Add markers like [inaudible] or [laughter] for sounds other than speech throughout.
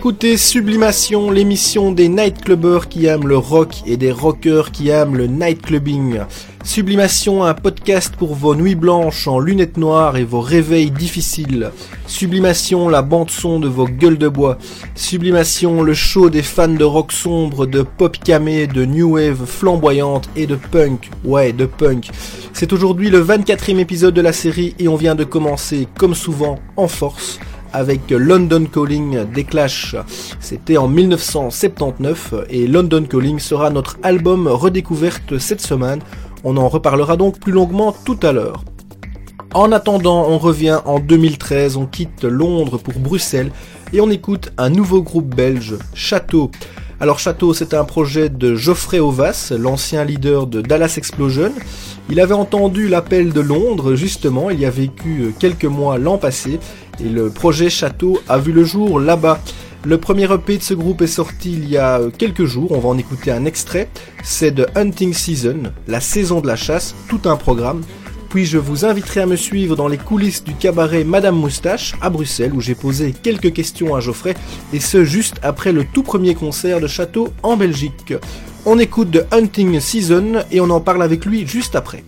écoutez Sublimation, l'émission des nightclubbers qui aiment le rock et des rockers qui aiment le nightclubbing. Sublimation, un podcast pour vos nuits blanches en lunettes noires et vos réveils difficiles. Sublimation, la bande son de vos gueules de bois. Sublimation, le show des fans de rock sombre, de pop camé, de new wave flamboyante et de punk. Ouais, de punk. C'est aujourd'hui le 24e épisode de la série et on vient de commencer, comme souvent, en force avec London Calling des Clash. C'était en 1979 et London Calling sera notre album redécouverte cette semaine. On en reparlera donc plus longuement tout à l'heure. En attendant, on revient en 2013, on quitte Londres pour Bruxelles et on écoute un nouveau groupe belge, Château. Alors Château, c'est un projet de Geoffrey Ovas, l'ancien leader de Dallas Explosion. Il avait entendu l'appel de Londres, justement, il y a vécu quelques mois l'an passé, et le projet Château a vu le jour là-bas. Le premier EP de ce groupe est sorti il y a quelques jours, on va en écouter un extrait. C'est de Hunting Season, la saison de la chasse, tout un programme. Puis je vous inviterai à me suivre dans les coulisses du cabaret Madame Moustache à Bruxelles où j'ai posé quelques questions à Geoffrey et ce juste après le tout premier concert de Château en Belgique. On écoute de Hunting Season et on en parle avec lui juste après.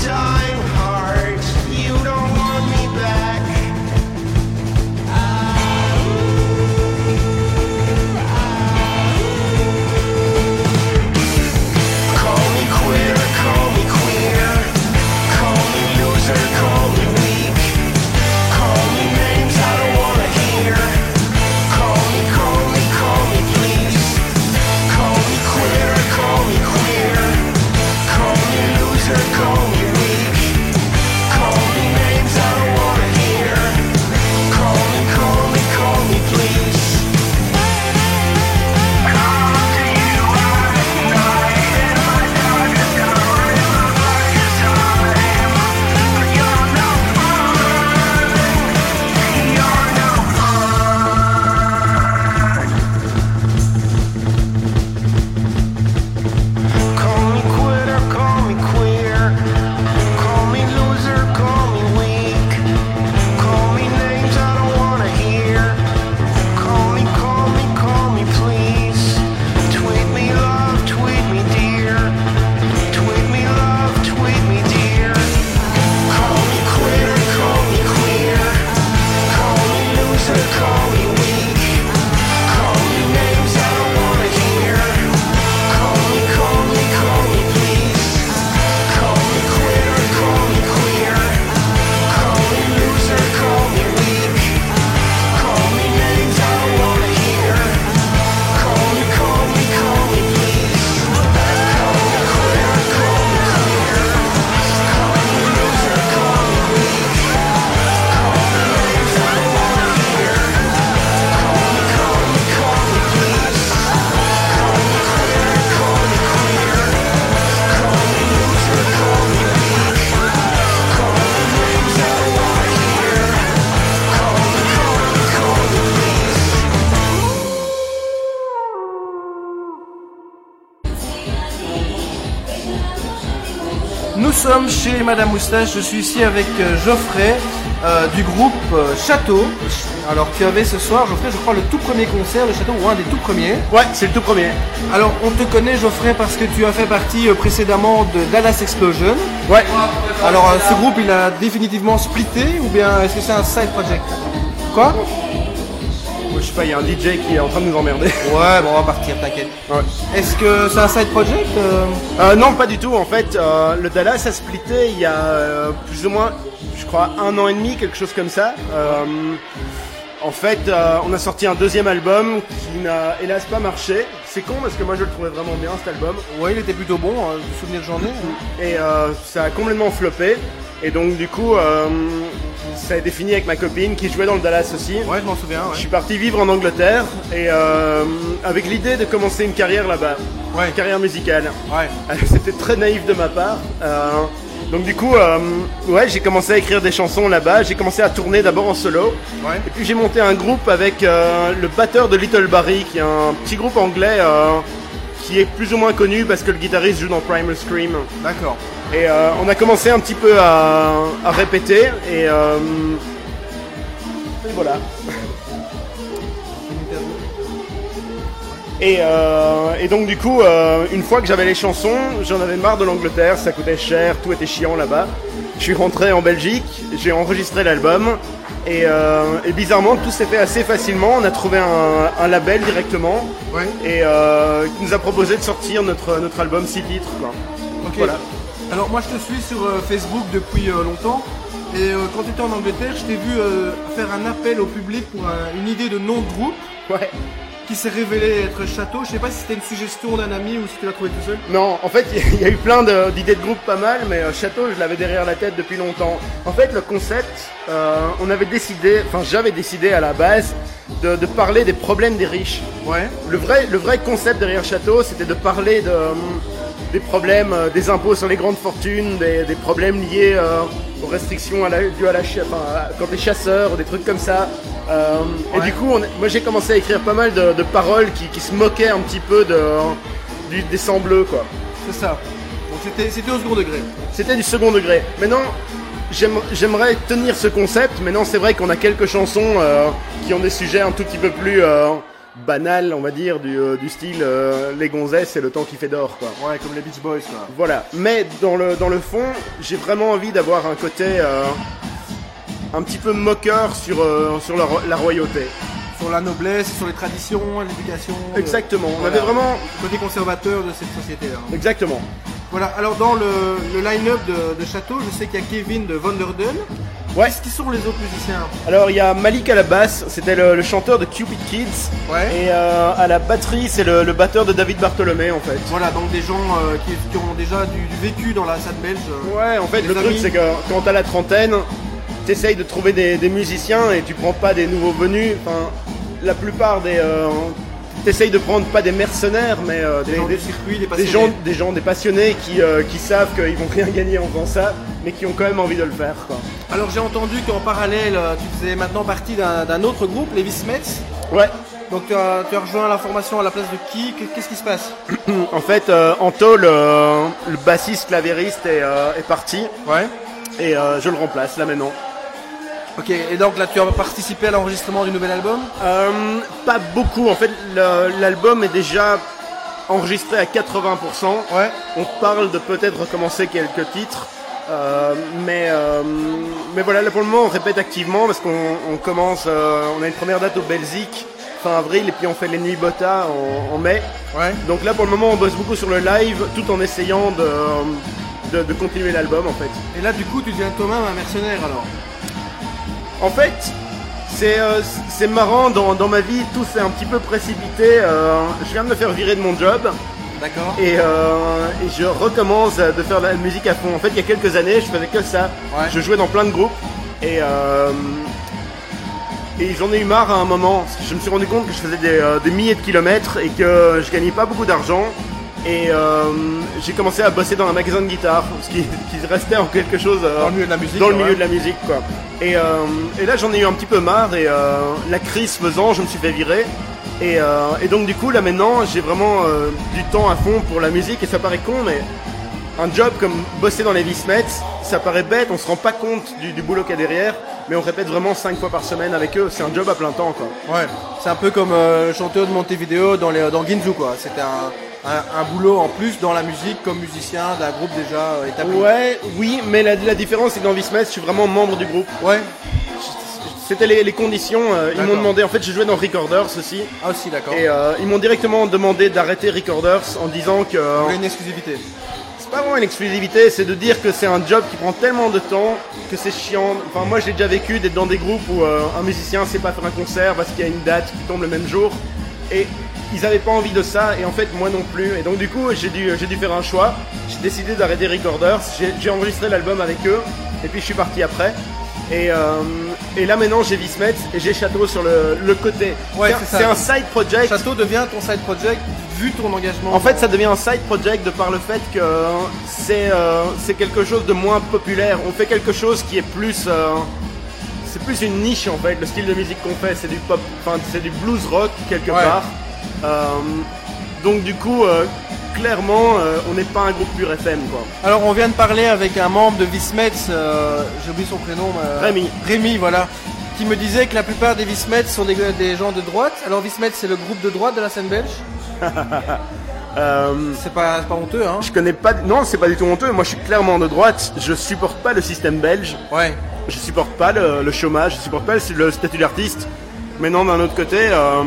time. Sommes chez Madame Moustache, je suis ici avec euh, Geoffrey euh, du groupe euh, Château. Alors tu avais ce soir, Geoffrey, je crois le tout premier concert de Château, ou un des tout premiers. Ouais, c'est le tout premier. Alors on te connaît Geoffrey parce que tu as fait partie euh, précédemment de Dallas Explosion. Ouais. Alors ce groupe il a définitivement splitté ou bien est-ce que c'est un side project? Quoi? Je sais pas, il y a un DJ qui est en train de nous emmerder. Ouais, bon on va partir, t'inquiète. Ouais. Est-ce que c'est un side project euh Euh, non, pas du tout. En fait, euh, le Dallas a splitté il y a euh, plus ou moins, je crois, un an et demi, quelque chose comme ça. En fait, on a sorti un deuxième album qui n'a hélas pas marché. C'est con parce que moi je le trouvais vraiment bien cet album. Ouais, il était plutôt bon, du souvenir j'en ai. Et euh, ça a complètement floppé. Et donc du coup, ça a été fini avec ma copine qui jouait dans le Dallas aussi. Ouais, je m'en souviens, Je suis parti vivre en Angleterre et euh, avec l'idée de commencer une carrière là-bas, Ouais. une carrière musicale. Ouais. [laughs] C'était très naïf de ma part. Euh, donc du coup, euh, ouais, j'ai commencé à écrire des chansons là-bas. J'ai commencé à tourner d'abord en solo. Ouais. Et puis j'ai monté un groupe avec le batteur de Little Barry, qui est un petit groupe anglais qui est plus ou moins connu parce que le guitariste joue dans Primal Scream. D'accord. Et euh, on a commencé un petit peu à, à répéter et, euh, et voilà. Et, euh, et donc du coup, une fois que j'avais les chansons, j'en avais marre de l'Angleterre, ça coûtait cher, tout était chiant là-bas. Je suis rentré en Belgique, j'ai enregistré l'album et, et bizarrement tout s'est fait assez facilement. On a trouvé un, un label directement Ouais. et qui nous a proposé de sortir notre, notre album 6 titres. quoi. Voilà. Alors moi je te suis sur euh, Facebook depuis euh, longtemps et euh, quand tu étais en Angleterre je t'ai vu faire un appel au public pour un- une idée de nom de groupe Ouais. qui s'est révélé être Château. Je sais pas si c'était une suggestion d'un ami ou si tu l'as trouvé tout seul. Non, en fait, [laughs] il y a eu plein d'idées de groupe pas mal, mais Château, je l'avais derrière la tête depuis longtemps. En fait, le concept, euh, on avait décidé, enfin j'avais décidé à la base de, de parler des problèmes des riches. Ouais. Le vrai, le vrai concept derrière Château, c'était de parler de, des problèmes, euh, des impôts sur les grandes fortunes, des, des problèmes liés euh, aux restrictions à la, dues à la enfin, à- quand t'es chasseur, des trucs comme ça. Euh, Et du coup, on- moi j'ai commencé à écrire pas mal de, de paroles qui, qui se moquaient un petit peu de, du, des sangs bleus, quoi. C'est ça. Donc c'était c'était au second degré. C'était du second degré. Maintenant, j'aime- j'aimerais tenir ce concept. Maintenant, c'est vrai qu'on a quelques chansons euh, qui ont des sujets un tout petit peu plus euh, banals, on va dire, du, euh, du style euh, les gonzesses et le temps qui fait d'or, quoi. Ouais, comme les Beach Boys quoi. Voilà. Mais dans le, dans le fond, j'ai vraiment envie d'avoir un côté euh, un petit peu moqueur sur, sur la, ro- la royauté. Sur la noblesse, sur les traditions, l'éducation. le- Exactement. On Voilà. avait vraiment. Côté conservateur de cette société-là. Exactement. Voilà, alors dans le, le line-up de, de Château, je sais qu'il y a Kevin de Vanderden. Ouais. Qui sont les autres musiciens Alors, il y a Malik à la basse, c'était le, le chanteur de Cupid Kids. Ouais. Et euh, à la batterie, c'est le, le batteur de David Bartholomé, en fait. Voilà, donc des gens euh, qui, qui ont déjà du, du vécu dans la scène belge. euh. Ouais, en fait, le truc, c'est que quand t'as la trentaine, t'essayes de trouver des, des musiciens et tu prends pas des nouveaux venus. Enfin, la plupart des. Euh, t'essayes de prendre pas des mercenaires, mais euh, Des des, gens des- du circuit, des gens, des gens, des passionnés qui, euh, qui savent qu'ils vont rien gagner en faisant ça, mais qui ont quand même envie de le faire. Quoi. Alors j'ai entendu qu'en parallèle, euh, tu faisais maintenant partie d'un autre groupe, les Smets. Ouais, Donc tu as, tu as rejoint la formation à la place de qui? Qu'est-ce qui se passe? [clears throat] En fait, euh, Anto, le, le bassiste clavériste, est, est parti Ouais. et je le remplace là maintenant. Ok, et donc là tu as participé à l'enregistrement du nouvel album Euh, pas beaucoup. En fait, l'album est déjà enregistré à 80%. Ouais. On parle de peut-être recommencer quelques titres. Euh, mais, euh, mais voilà, là pour le moment on répète activement parce qu'on on commence, on a une première date au Belgique fin avril et puis on fait les nuits Bota en, en mai. Ouais. Donc là pour le moment on bosse beaucoup sur le live tout en essayant de, de, de continuer l'album en fait. Et là du coup tu deviens toi-même un mercenaire alors? En fait, c'est euh, c'est marrant, dans, dans ma vie, tout s'est un petit peu précipité. euh, je viens de me faire virer de mon job D'accord et, euh, et je recommence de faire de la musique à fond. En fait, il y a quelques années, je faisais que ça. Ouais. Je jouais dans plein de groupes et, et j'en ai eu marre à un moment. parce que Je me suis rendu compte que je faisais des, des milliers de kilomètres et que je gagnais pas beaucoup d'argent. Et euh, j'ai commencé à bosser dans un magasin de guitare, ce qui, [laughs] qui restait en quelque chose euh, Dans le milieu de la musique, dans le ouais. milieu de la musique, quoi. Et, euh, et là, j'en ai eu un petit peu marre et la crise faisant, je me suis fait virer. Et, et donc du coup, là maintenant, j'ai vraiment du temps à fond pour la musique et ça paraît con, mais un job comme bosser dans les Vismets, ça paraît bête, on se rend pas compte du, du boulot qu'il y a derrière, mais on répète vraiment 5 fois par semaine avec eux, c'est un job à plein temps quoi. Ouais. C'est un peu comme euh, chanteur de Montevideo dans, les, dans Ginzu, quoi. C'était un, un, un boulot en plus dans la musique comme musicien d'un groupe déjà euh, établi. Ouais, oui, mais la, la différence c'est que dans Vismets, je suis vraiment membre du groupe. Ouais. C'était les, les conditions, euh, ils m'ont demandé, en fait j'ai joué dans Recorders aussi, Ah aussi, d'accord. et euh, ils m'ont directement demandé d'arrêter Recorders en disant que... Voulez une exclusivité. C'est pas vraiment une exclusivité, c'est de dire que c'est un job qui prend tellement de temps que c'est chiant. Enfin, moi j'ai déjà vécu d'être dans des groupes où euh, un musicien sait pas faire un concert parce qu'il y a une date qui tombe le même jour. Et ils avaient pas envie de ça, et en fait moi non plus. Et donc du coup j'ai dû, j'ai dû faire un choix. J'ai décidé d'arrêter Recorders, j'ai, enregistré l'album avec eux, et puis je suis parti après. Et, euh, et là maintenant j'ai Vismet et j'ai Château sur le, le côté. Ouais, c'est, un side project. Château devient ton side project vu ton engagement. En fait, ça devient un side project de par le fait que euh, c'est euh, c'est quelque chose de moins populaire. On fait quelque chose qui est plus euh, c'est plus une niche en fait. Le style de musique qu'on fait, c'est du pop, enfin c'est du blues rock quelque Ouais. part. Euh, donc du coup, euh, clairement, euh, on n'est pas un groupe pur FM quoi. Alors on vient de parler avec un membre de Vismets, euh, j'ai oublié son prénom. euh, Rémi. Rémi, voilà. Qui me disait que la plupart des Vismets sont des, des gens de droite. Alors Vismets c'est le groupe de droite de la scène belge. [laughs] C'est pas, honteux, hein je connais pas, non, c'est pas du tout honteux. Moi, je suis clairement de droite. Je supporte pas le système belge. Ouais. Je supporte pas le, le chômage, je supporte pas le, le statut d'artiste. Mais non, d'un autre côté, euh,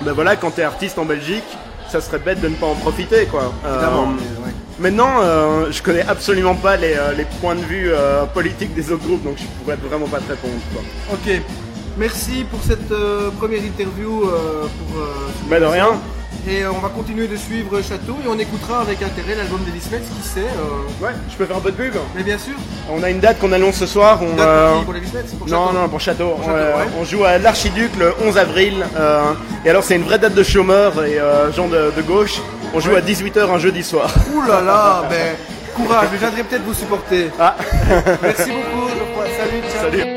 ben voilà, quand t'es artiste en Belgique, ça serait bête de ne pas en profiter, quoi. Euh, Évidemment. mais ouais. maintenant, euh, je connais absolument pas les, euh, les points de vue politiques des autres groupes, donc je pourrais vraiment pas te répondre, quoi. Ok. Merci pour cette première interview. pour, Ben de rien. Et euh, on va continuer de suivre Château et on écoutera avec intérêt l'album des Vismets, qui sait. euh, Ouais, je peux faire un peu de pub. Mais bien sûr. On a une date qu'on annonce ce soir. On, Date euh, pour Pour les Vismets pour Non, Château non, pour Château. Pour Château, Euh, ouais. On joue à l'Archiduc le 11 avril. euh, et alors, c'est une vraie date de chômeur et euh, gens de, de gauche. On joue Ouais. à 18h un jeudi soir. Ouh là là, ben courage, je viendrai peut-être vous supporter. Ah. Merci beaucoup. Salut, ciao. Salut.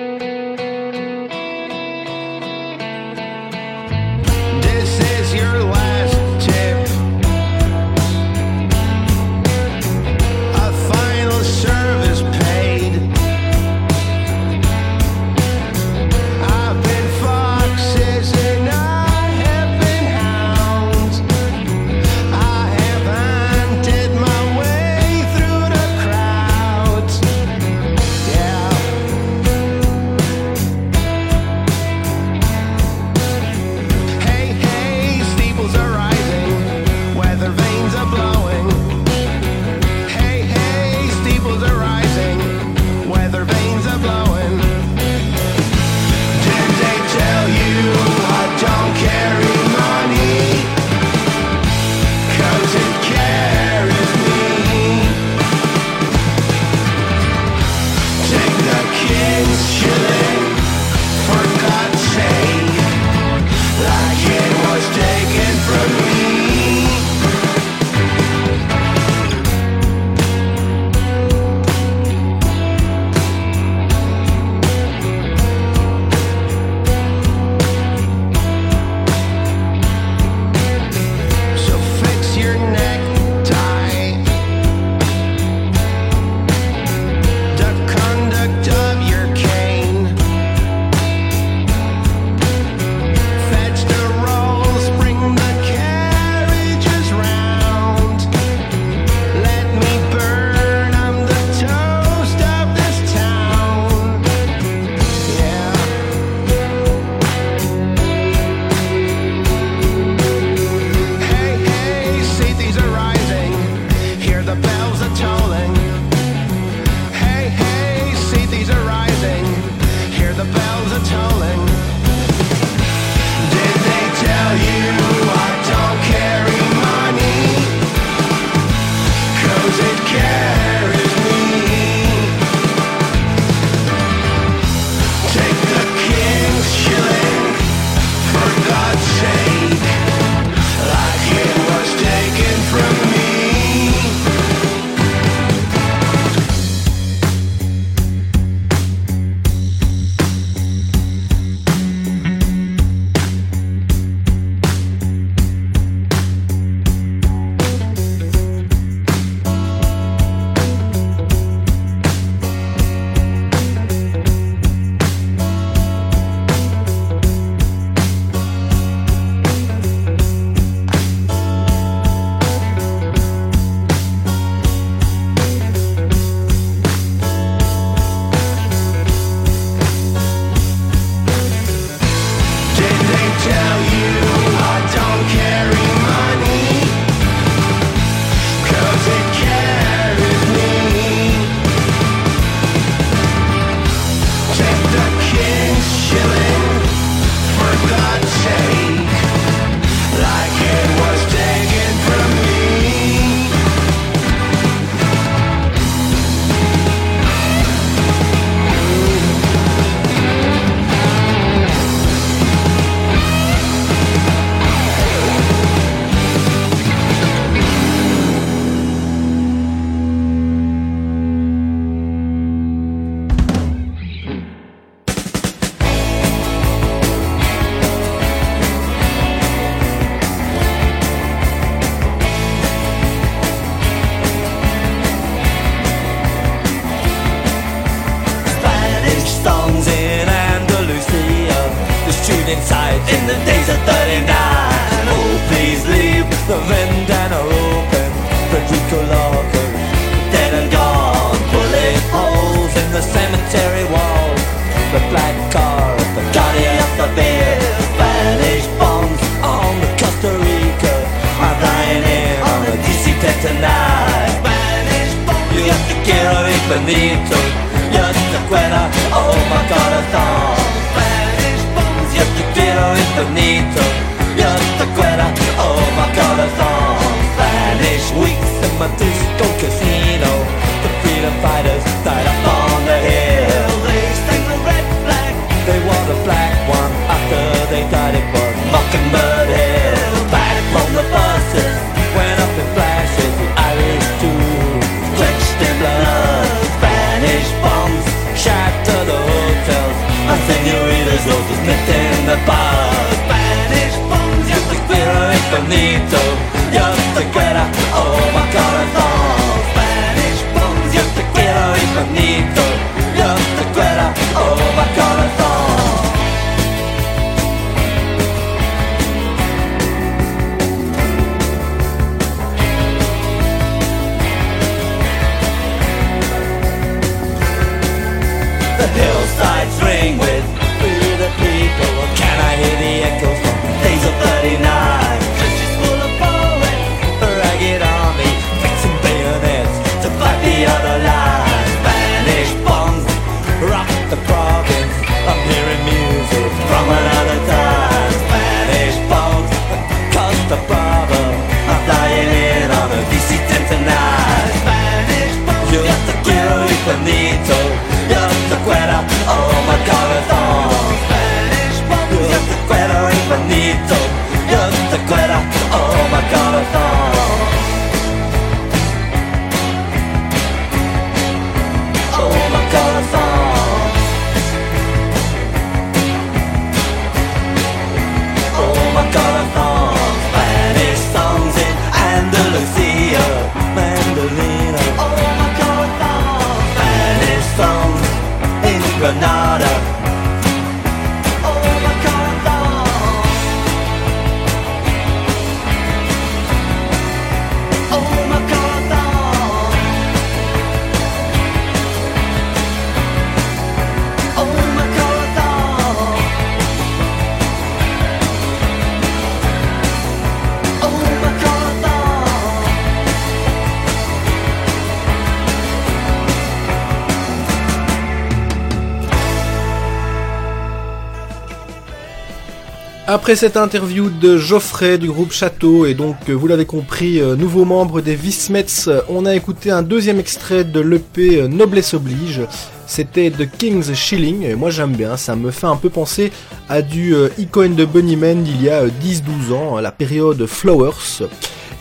Après cette interview de Geoffrey du groupe Château et donc euh, vous l'avez compris, euh, nouveau membre des Vismets, euh, on a écouté un deuxième extrait de l'EP Noblesse Oblige. C'était The King's Shilling et moi j'aime bien, ça me fait un peu penser à du Ico and the Bunnymen d'il y a euh, 10-12 ans, la période Flowers.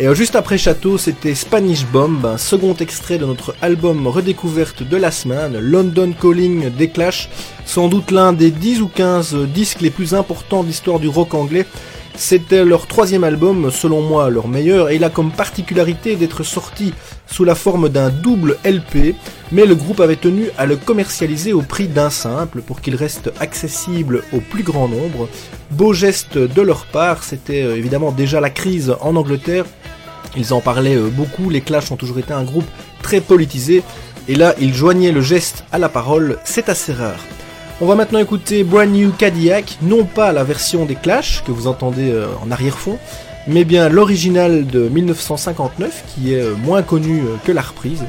Et euh, juste après Château, c'était Spanish Bomb, un second extrait de notre album redécouverte de la semaine, London Calling des Clash, sans doute l'un des 10 ou 15 disques les plus importants de l'histoire du rock anglais. C'était leur troisième album, selon moi leur meilleur, et il a comme particularité d'être sorti sous la forme d'un double LP, mais le groupe avait tenu à le commercialiser au prix d'un simple pour qu'il reste accessible au plus grand nombre. Beau geste de leur part, c'était euh, évidemment déjà la crise en Angleterre, ils en parlaient euh, beaucoup, les Clash ont toujours été un groupe très politisé, et là ils joignaient le geste à la parole, c'est assez rare. On va maintenant écouter Brand New Cadillac, non pas la version des Clash que vous entendez euh, en arrière-fond, mais bien l'original de 1959 qui est euh, moins connu que la reprise.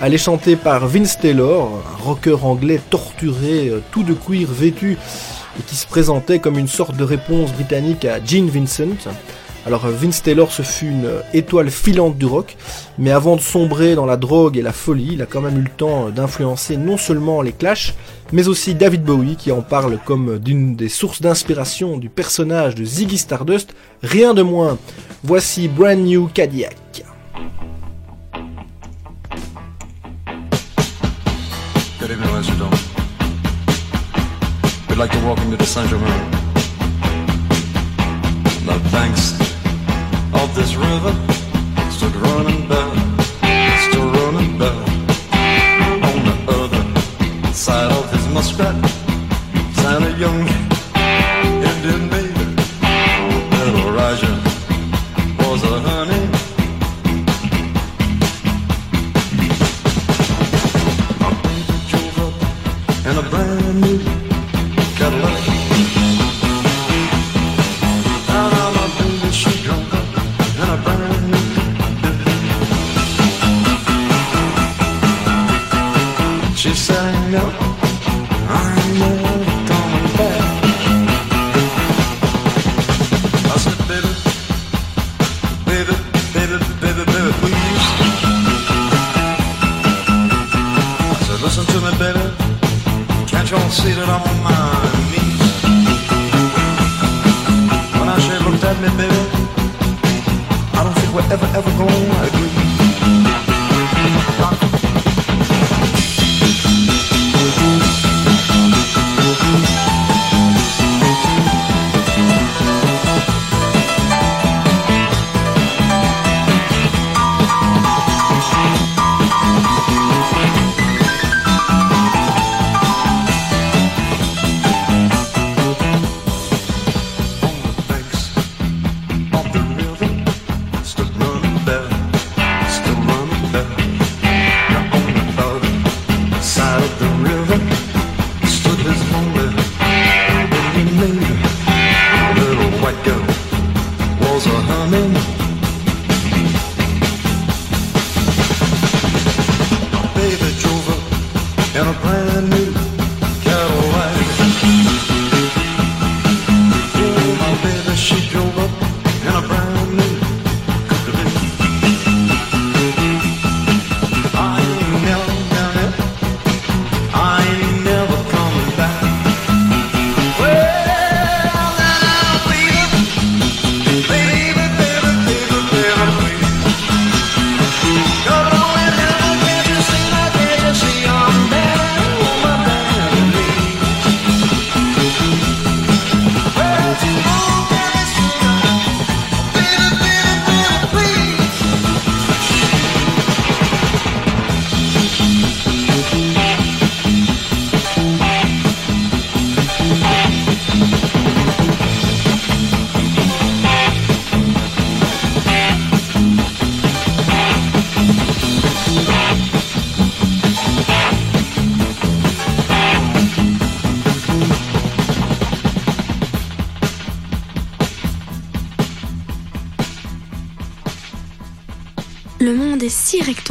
Elle est chantée par Vince Taylor, un rocker anglais torturé, tout de cuir vêtu et qui se présentait comme une sorte de réponse britannique à Gene Vincent. Alors euh, Vince Taylor ce fut une euh, étoile filante du rock, mais avant de sombrer dans la drogue et la folie, il a quand même eu le temps euh, d'influencer non seulement les Clash, mais aussi David Bowie qui en parle comme d'une des sources d'inspiration du personnage de Ziggy Stardust, rien de moins. Voici Brand New Cadillac. Of this river. Stood running back, still running back On the other side of his muskrat sat a young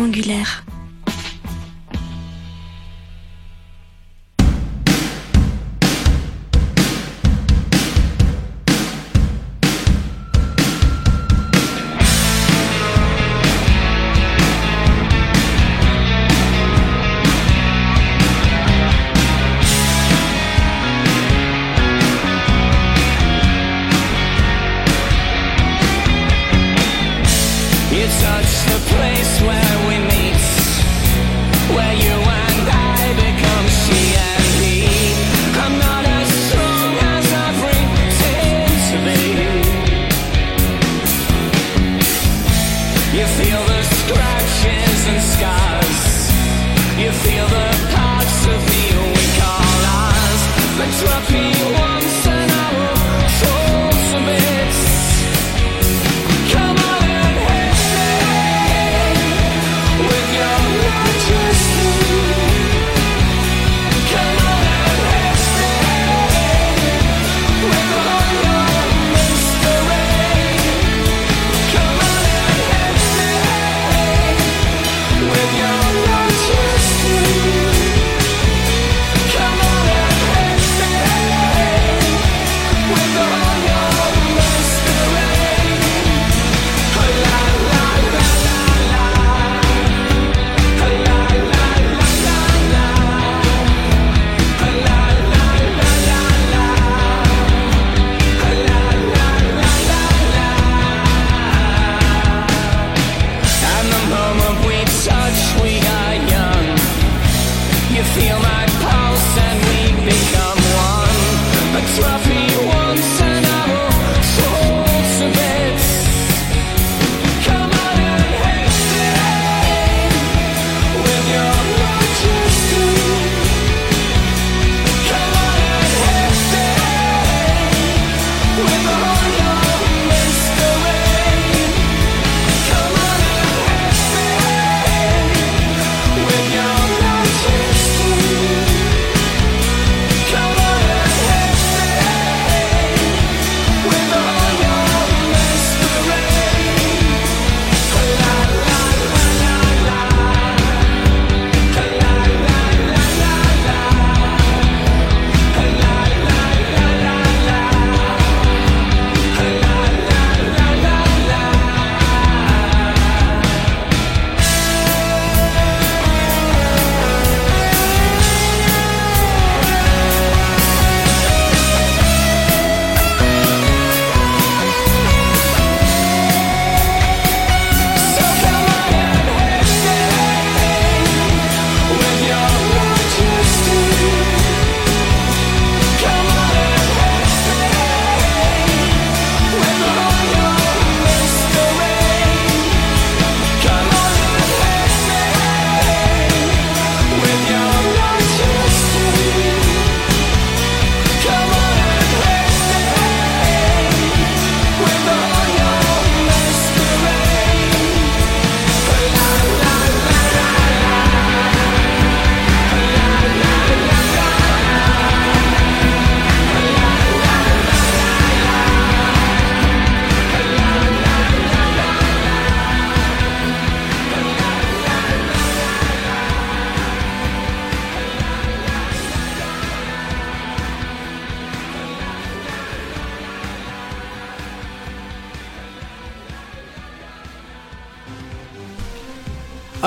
rectangulaire.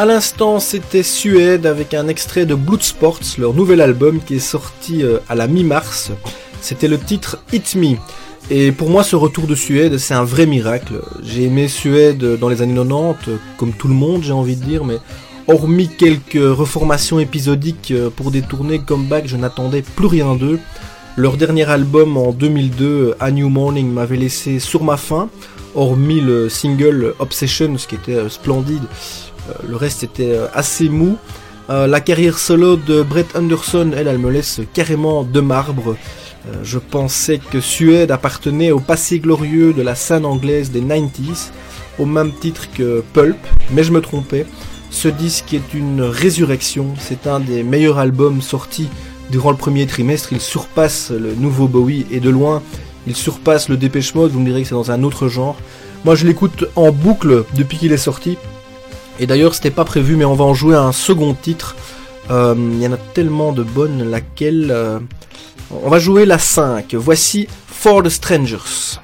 L'instant, c'était Suède avec un extrait de Bloodsports, leur nouvel album qui est sorti euh, à la mi-mars. C'était le titre Hit Me. Et pour moi, ce retour de Suède, c'est un vrai miracle. J'ai aimé Suède dans les années 90, comme tout le monde, j'ai envie de dire, mais hormis quelques reformations épisodiques euh, pour des tournées comeback, je n'attendais plus rien d'eux. Leur dernier album en 2002, A New Morning, m'avait laissé sur ma faim, hormis le single Obsession, ce qui était euh, splendide. Euh, le reste était euh, assez mou. Euh, la carrière solo de Brett Anderson, elle, elle me laisse carrément de marbre. Je pensais que Suède appartenait au passé glorieux de la scène anglaise des 90s, au même titre que Pulp, mais je me trompais. Ce disque est une résurrection, c'est un des meilleurs albums sortis durant le premier trimestre, il surpasse le nouveau Bowie et de loin, il surpasse le Dépêche Mode, vous me direz que c'est dans un autre genre. Moi je l'écoute en boucle depuis qu'il est sorti, et d'ailleurs c'était pas prévu mais on va en jouer un second titre. Euh, Il y en a tellement de bonnes, laquelle... euh, On va jouer la 5, voici For the Strangers.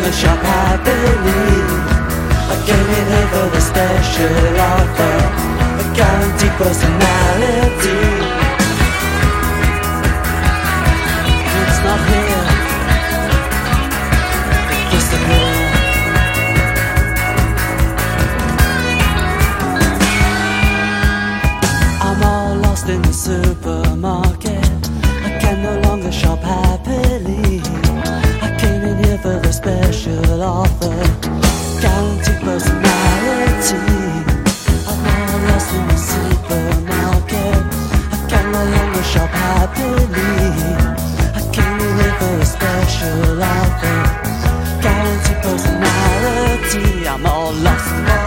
Longer shop happily. I came in here for the special offer, a guaranteed personality. It's not here. It disappeared. I'm all lost in the supermarket. I can no longer shop happily. I came in here for the special offer, guaranteed personality. I'm all lost in the supermarket. I can no longer shop happily. I came in here for a special offer, guaranteed personality. I'm all lost. I'm all lost.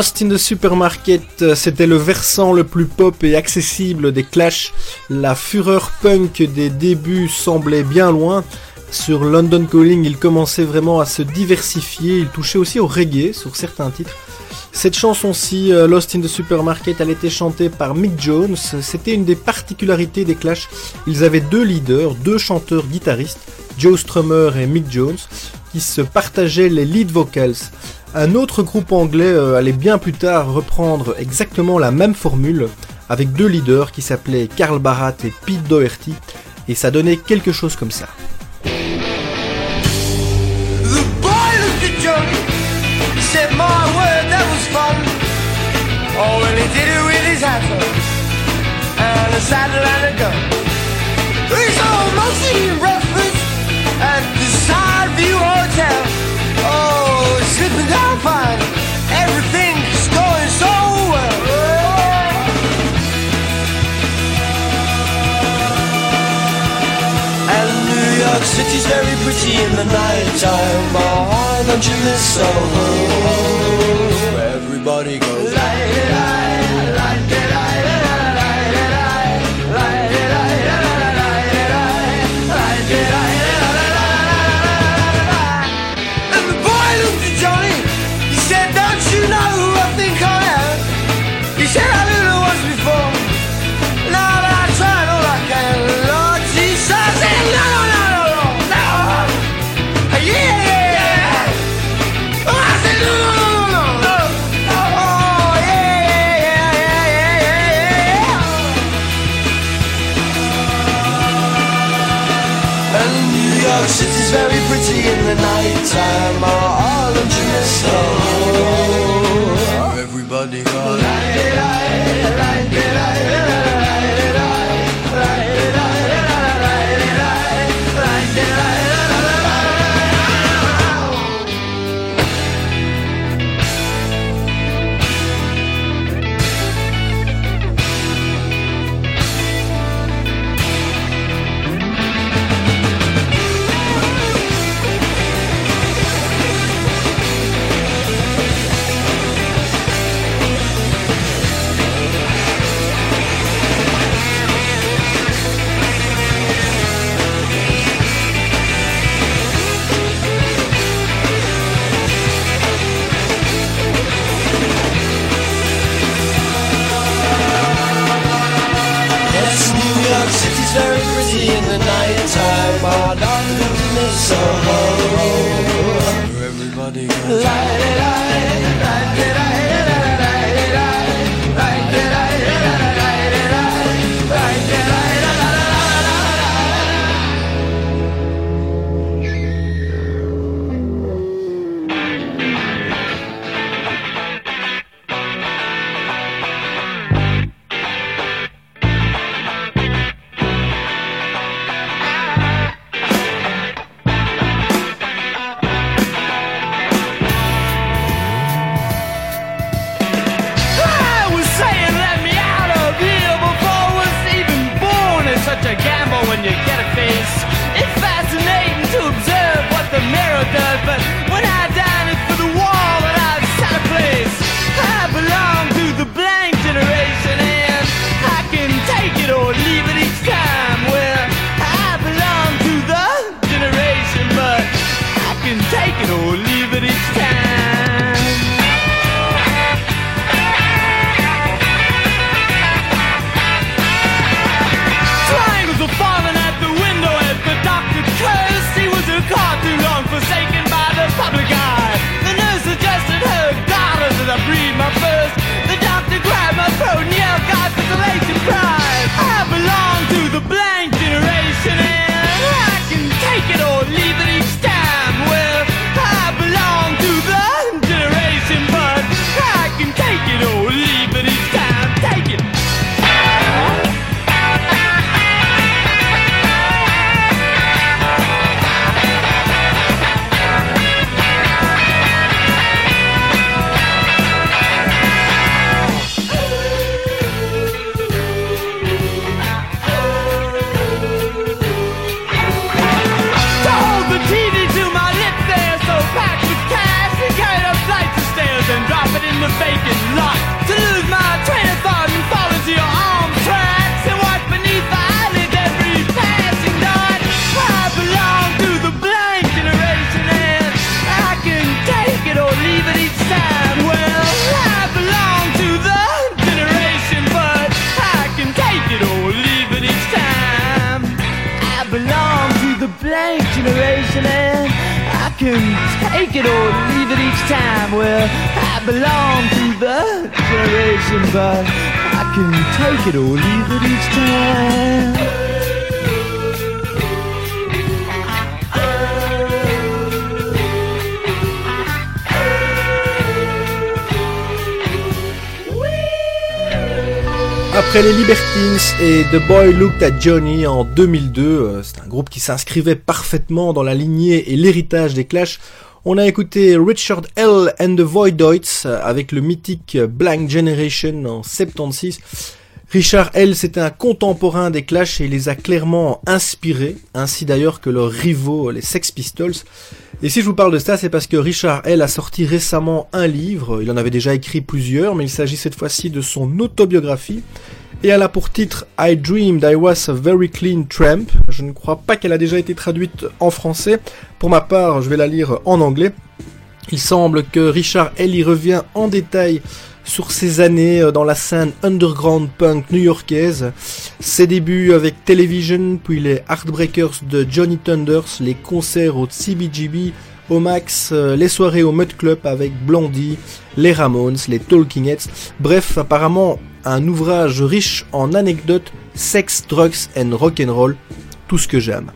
Lost in the Supermarket, euh, c'était le versant le plus pop et accessible des Clash. La fureur punk des débuts semblait bien loin. Sur London Calling, il commençait vraiment à se diversifier. Il touchait aussi au reggae sur certains titres. Cette chanson-ci, euh, Lost in the Supermarket, elle était chantée par Mick Jones. C'était une des particularités des Clash. Ils avaient deux leaders, deux chanteurs guitaristes, Joe Strummer et Mick Jones, qui se partageaient les lead vocals. Un autre groupe anglais euh, allait bien plus tard reprendre exactement la même formule avec deux leaders qui s'appelaient Carl Barat et Pete Doherty et ça donnait quelque chose comme ça. Slipping down fine. Everything's going so well. And New York City's very pretty in the night time. But why don't you miss Soho? Everybody goes. And time are all that you. Everybody got Après les Libertines et The Boy Looked at Johnny en 2002, euh, c'est un groupe qui s'inscrivait parfaitement dans la lignée et l'héritage des Clash. On a écouté Richard L. and the Voidoids euh, avec le mythique Blank Generation en 76. Richard L. c'était un contemporain des Clash et il les a clairement inspirés, ainsi d'ailleurs que leurs rivaux, les Sex Pistols. Et si je vous parle de ça, c'est parce que Richard L. a sorti récemment un livre, il en avait déjà écrit plusieurs, mais il s'agit cette fois-ci de son autobiographie. Et elle a pour titre I Dreamed I Was a Very Clean Tramp. Je ne crois pas qu'elle a déjà été traduite en français. Pour ma part, je vais la lire en anglais. Il semble que Richard y revient en détail sur ses années euh, dans la scène underground punk new-yorkaise, ses débuts avec Television, puis les Heartbreakers de Johnny Thunders, les concerts au CBGB, au Max, euh, les soirées au Mud Club avec Blondie, les Ramones, les Talking Heads, bref, apparemment un ouvrage riche en anecdotes, sex, drugs and rock'n'roll, tout ce que j'aime.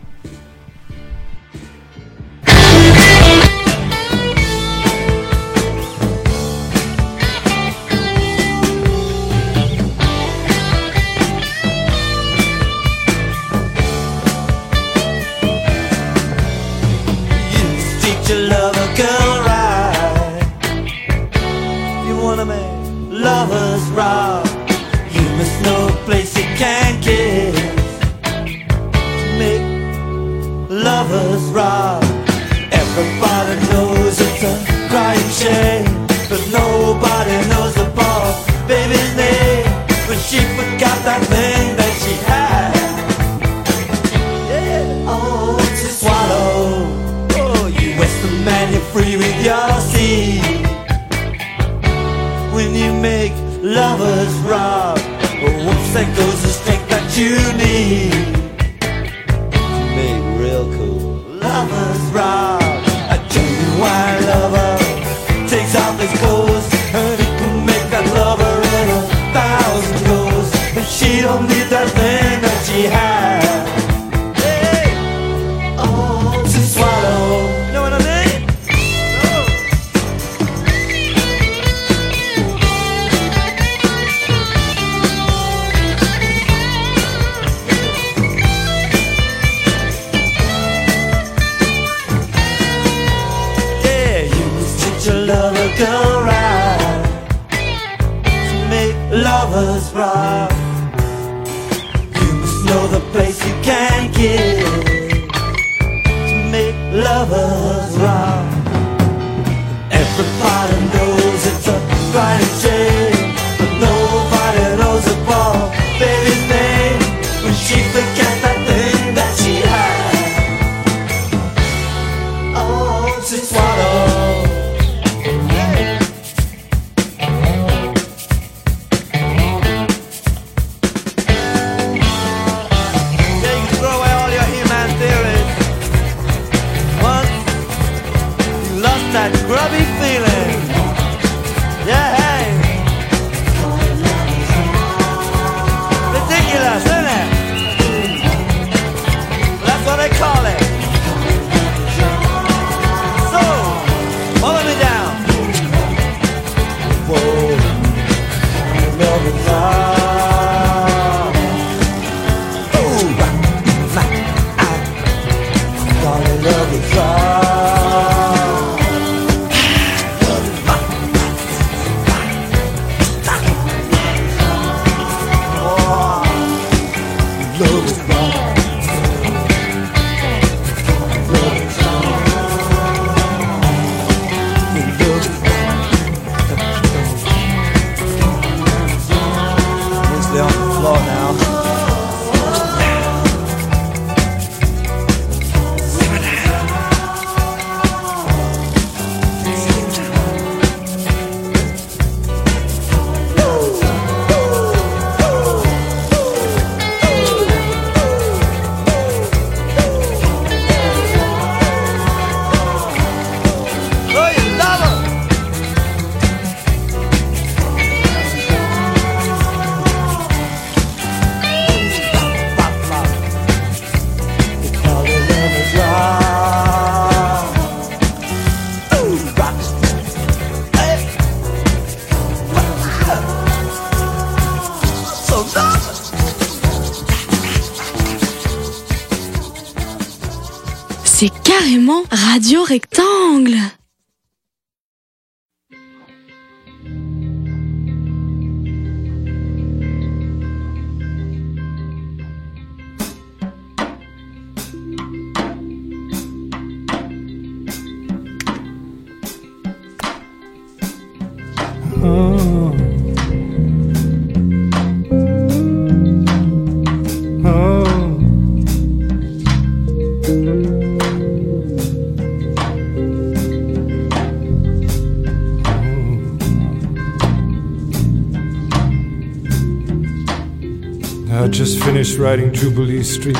finished writing Jubilee Street,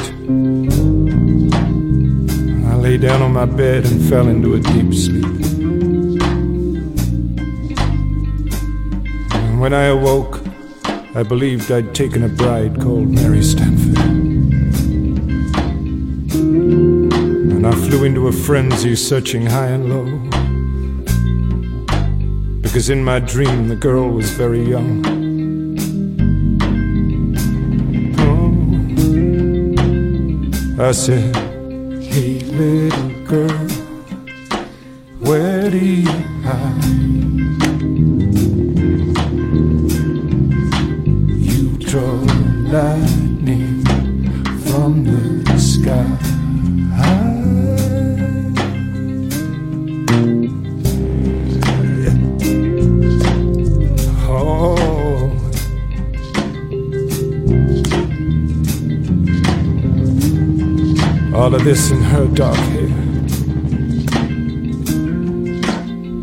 I lay down on my bed and fell into a deep sleep. And when I awoke, I believed I'd taken a bride called Mary Stanford. And I flew into a frenzy searching high and low. Because in my dream, the girl was very young. I said, Hey, little girl, where do you hide? You draw lightning from the sky. All of this in her dark hair.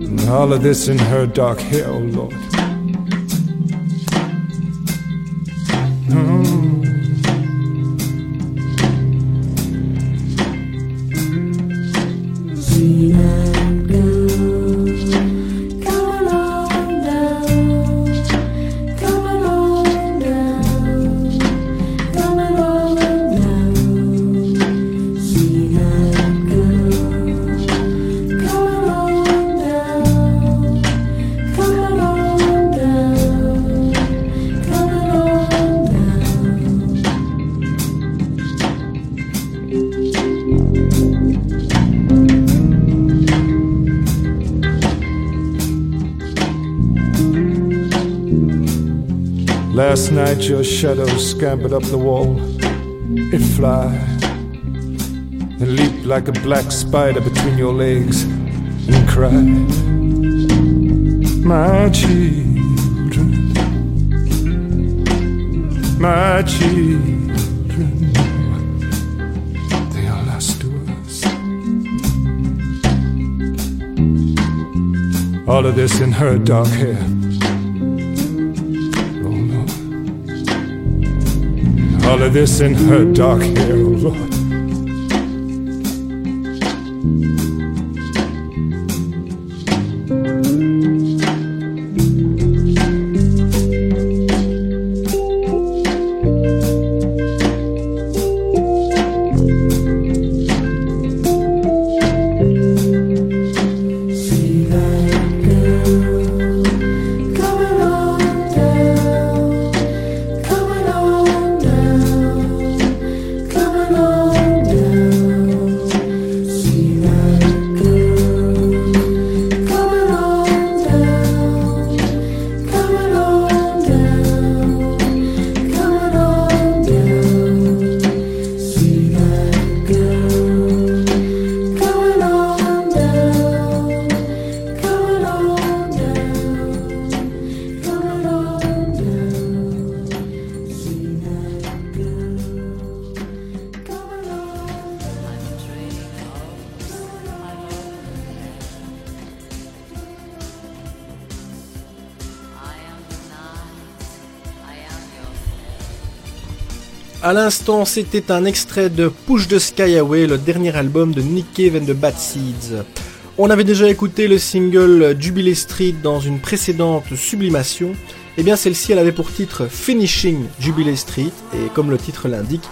And All of this in her dark hair, oh Lord. Night your shadow scampered up the wall. It fly and leaped like a black spider between your legs and cried. My children, my children, they are lost to us. All of this in her dark hair. This in her dark hair, oh Lord. À l'instant, c'était un extrait de Push the Sky Away, le dernier album de Nick Cave and the Bad Seeds. On avait déjà écouté le single Jubilee Street dans une précédente sublimation. Et bien celle-ci, elle avait pour titre Finishing Jubilee Street, et comme le titre l'indique,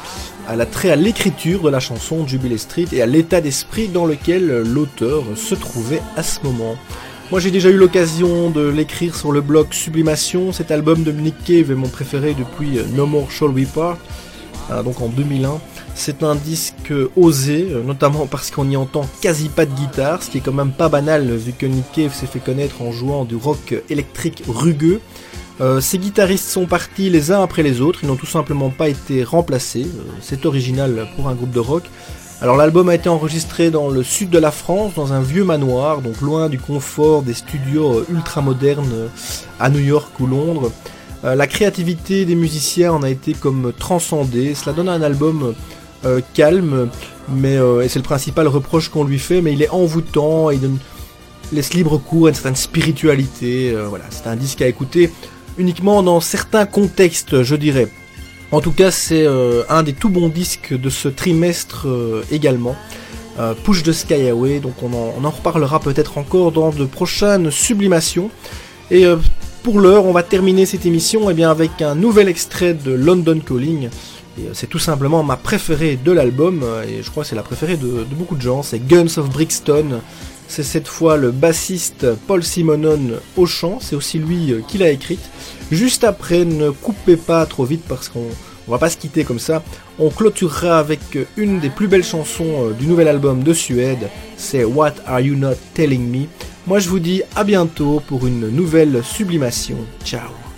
elle a trait à l'écriture de la chanson Jubilee Street et à l'état d'esprit dans lequel l'auteur se trouvait à ce moment. Moi j'ai déjà eu l'occasion de l'écrire sur le blog Sublimation, cet album de Nick Cave est mon préféré depuis No More Shall We Part, donc en 2001. C'est un disque osé, euh, notamment parce qu'on n'y entend quasi pas de guitare, ce qui est quand même pas banal vu que Nick Cave s'est fait connaître en jouant du rock électrique rugueux. Euh, ces guitaristes sont partis les uns après les autres, ils n'ont tout simplement pas été remplacés, euh, c'est original pour un groupe de rock. Alors l'album a été enregistré dans le sud de la France, dans un vieux manoir, donc loin du confort des studios ultra modernes à New York ou Londres. Euh, la créativité des musiciens en a été comme transcendée, cela donne un album euh, calme, mais euh, et c'est le principal reproche qu'on lui fait, mais il est envoûtant, il laisse libre cours à une certaine spiritualité, voilà, c'est un disque à écouter uniquement dans certains contextes, je dirais. En tout cas, c'est un des tout bons disques de ce trimestre également. Push the Sky donc on en, reparlera peut-être encore dans de prochaines sublimations. Pour l'heure, on va terminer cette émission eh bien, avec un nouvel extrait de London Calling. Euh, c'est tout simplement ma préférée de l'album, euh, et je crois que c'est la préférée de, beaucoup de gens, c'est Guns of Brixton. C'est cette fois le bassiste Paul Simonon au chant, c'est aussi lui euh, qui l'a écrite. Juste après, ne coupez pas trop vite parce qu'on on va pas se quitter comme ça. On clôturera avec une des plus belles chansons du nouvel album de Suède, c'est What Are You Not Telling Me? Moi je vous dis à bientôt pour une nouvelle sublimation. Ciao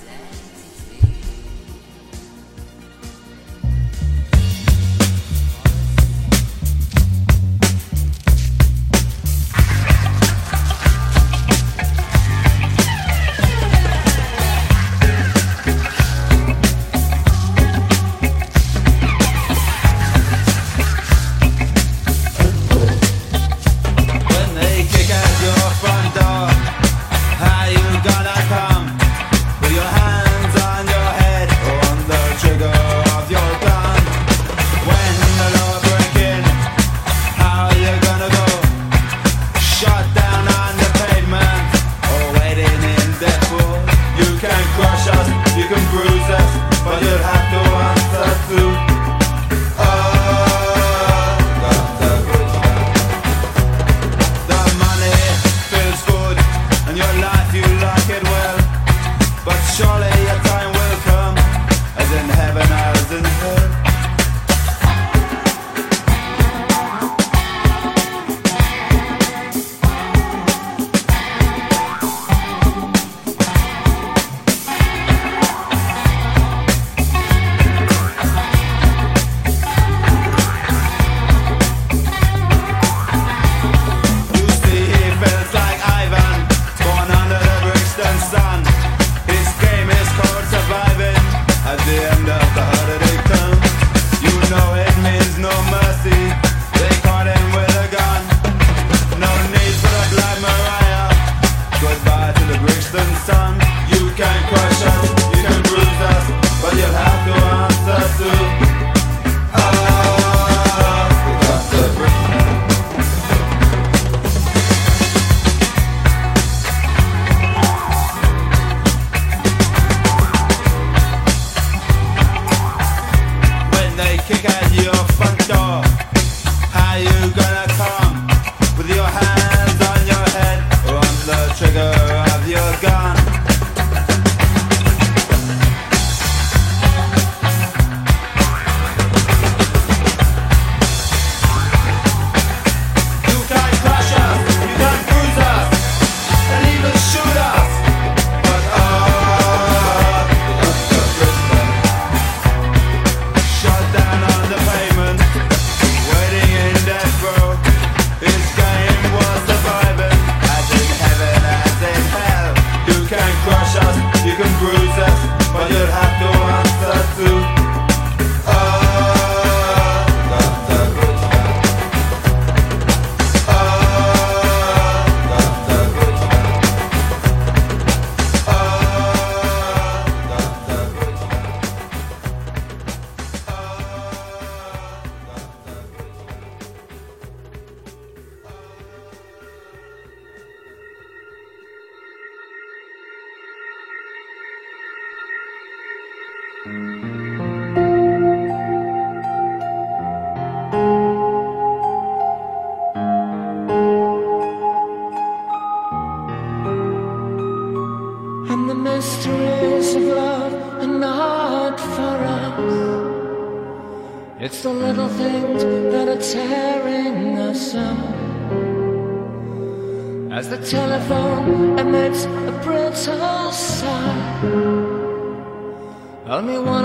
Tell me one.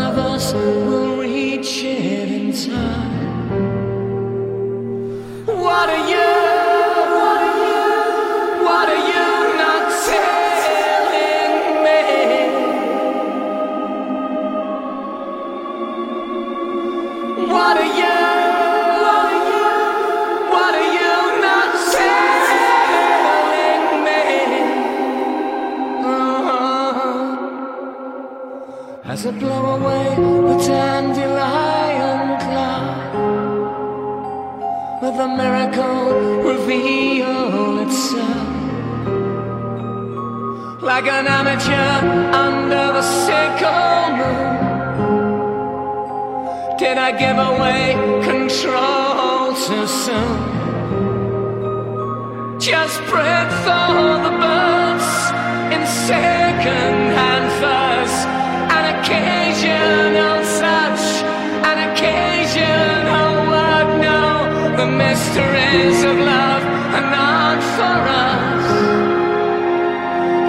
I give away control too soon? Just breathe for the birds in second-hand furs, an occasional touch, an occasional word. No, the mysteries of love are not for us.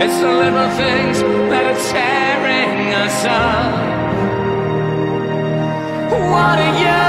It's the little things that are tearing us up. What a year.